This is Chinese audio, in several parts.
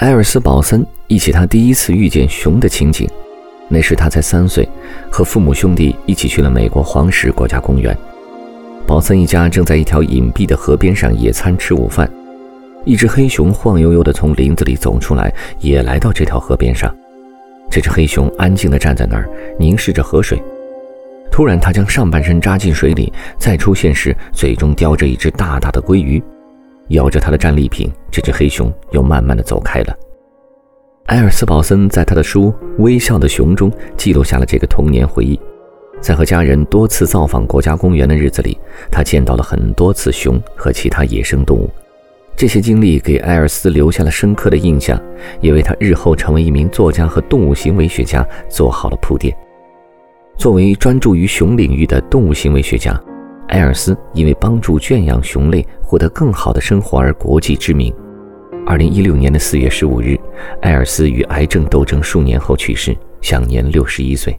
埃尔斯·保森忆起他第一次遇见熊的情景，那时他才三岁，和父母兄弟一起去了美国黄石国家公园。保森一家正在一条隐蔽的河边上野餐吃午饭，一只黑熊晃悠悠地从林子里走出来，也来到这条河边上。这只黑熊安静地站在那儿，凝视着河水。突然，他将上半身扎进水里，再出现时，嘴中叼着一只大大的鲑鱼。咬着他的战利品，这只黑熊又慢慢的走开了。埃尔斯·堡森在他的书《微笑的熊》中记录下了这个童年回忆。在和家人多次造访国家公园的日子里，他见到了很多次熊和其他野生动物。这些经历给埃尔斯留下了深刻的印象，也为他日后成为一名作家和动物行为学家做好了铺垫。作为专注于熊领域的动物行为学家。埃尔斯因为帮助圈养熊类获得更好的生活而国际知名。二零一六年的四月十五日，埃尔斯与癌症斗争数年后去世，享年六十一岁。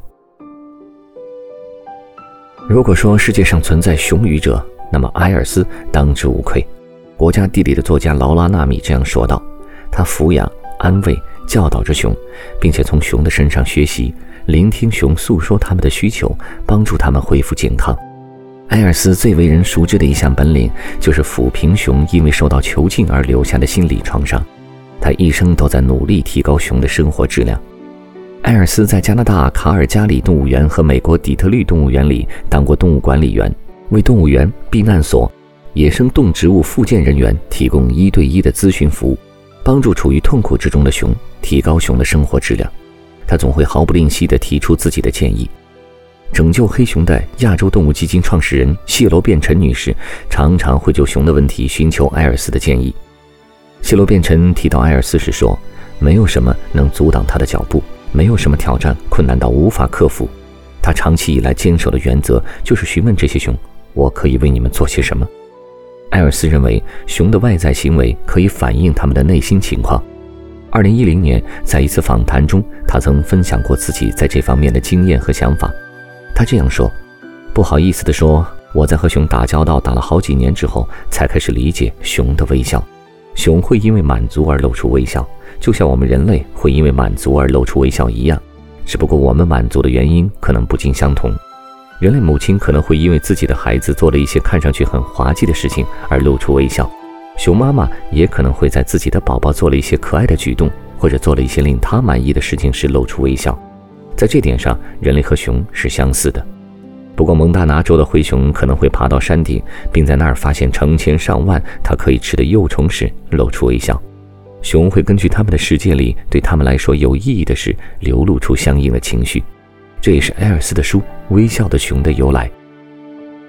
如果说世界上存在熊语者，那么埃尔斯当之无愧。国家地理的作家劳拉纳米这样说道：“他抚养、安慰、教导着熊，并且从熊的身上学习，聆听熊诉说他们的需求，帮助他们恢复健康。”埃尔斯最为人熟知的一项本领，就是抚平熊因为受到囚禁而留下的心理创伤。他一生都在努力提高熊的生活质量。埃尔斯在加拿大卡尔加里动物园和美国底特律动物园里当过动物管理员，为动物园、避难所、野生动植物复健人员提供一对一的咨询服务，帮助处于痛苦之中的熊提高熊的生活质量。他总会毫不吝惜地提出自己的建议。拯救黑熊的亚洲动物基金创始人谢罗变臣女士，常常会就熊的问题寻求艾尔斯的建议。谢罗变臣提到艾尔斯时说：“没有什么能阻挡他的脚步，没有什么挑战困难到无法克服。他长期以来坚守的原则就是询问这些熊：‘我可以为你们做些什么？’”艾尔斯认为，熊的外在行为可以反映他们的内心情况。二零一零年，在一次访谈中，他曾分享过自己在这方面的经验和想法。他这样说：“不好意思地说，我在和熊打交道打了好几年之后，才开始理解熊的微笑。熊会因为满足而露出微笑，就像我们人类会因为满足而露出微笑一样。只不过我们满足的原因可能不尽相同。人类母亲可能会因为自己的孩子做了一些看上去很滑稽的事情而露出微笑，熊妈妈也可能会在自己的宝宝做了一些可爱的举动，或者做了一些令他满意的事情时露出微笑。”在这点上，人类和熊是相似的。不过，蒙大拿州的灰熊可能会爬到山顶，并在那儿发现成千上万它可以吃的幼虫时露出微笑。熊会根据他们的世界里对他们来说有意义的事流露出相应的情绪。这也是埃尔斯的书《微笑的熊》的由来。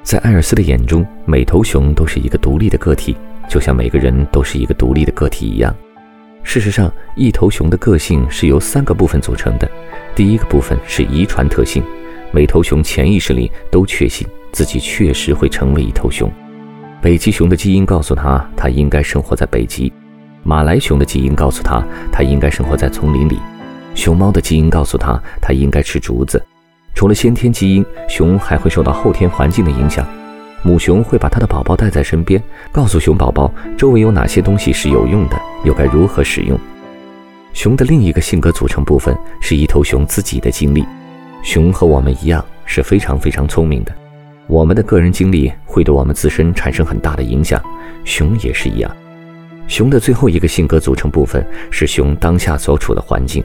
在埃尔斯的眼中，每头熊都是一个独立的个体，就像每个人都是一个独立的个体一样。事实上，一头熊的个性是由三个部分组成的。第一个部分是遗传特性，每头熊潜意识里都确信自己确实会成为一头熊。北极熊的基因告诉他，他应该生活在北极；马来熊的基因告诉他，他应该生活在丛林里；熊猫的基因告诉他，他应该吃竹子。除了先天基因，熊还会受到后天环境的影响。母熊会把它的宝宝带在身边，告诉熊宝宝周围有哪些东西是有用的，又该如何使用。熊的另一个性格组成部分是一头熊自己的经历。熊和我们一样是非常非常聪明的，我们的个人经历会对我们自身产生很大的影响，熊也是一样。熊的最后一个性格组成部分是熊当下所处的环境。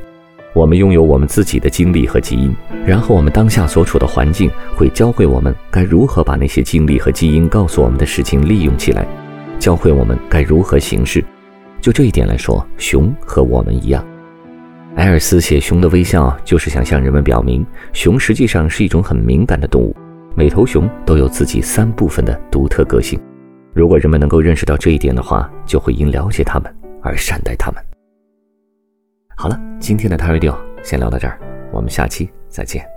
我们拥有我们自己的经历和基因，然后我们当下所处的环境会教会我们该如何把那些经历和基因告诉我们的事情利用起来，教会我们该如何行事。就这一点来说，熊和我们一样。埃尔斯写熊的微笑，就是想向人们表明，熊实际上是一种很敏感的动物。每头熊都有自己三部分的独特个性。如果人们能够认识到这一点的话，就会因了解它们而善待它们。好了，今天的 t Radio 先聊到这儿，我们下期再见。